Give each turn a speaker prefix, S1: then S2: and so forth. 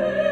S1: Amen.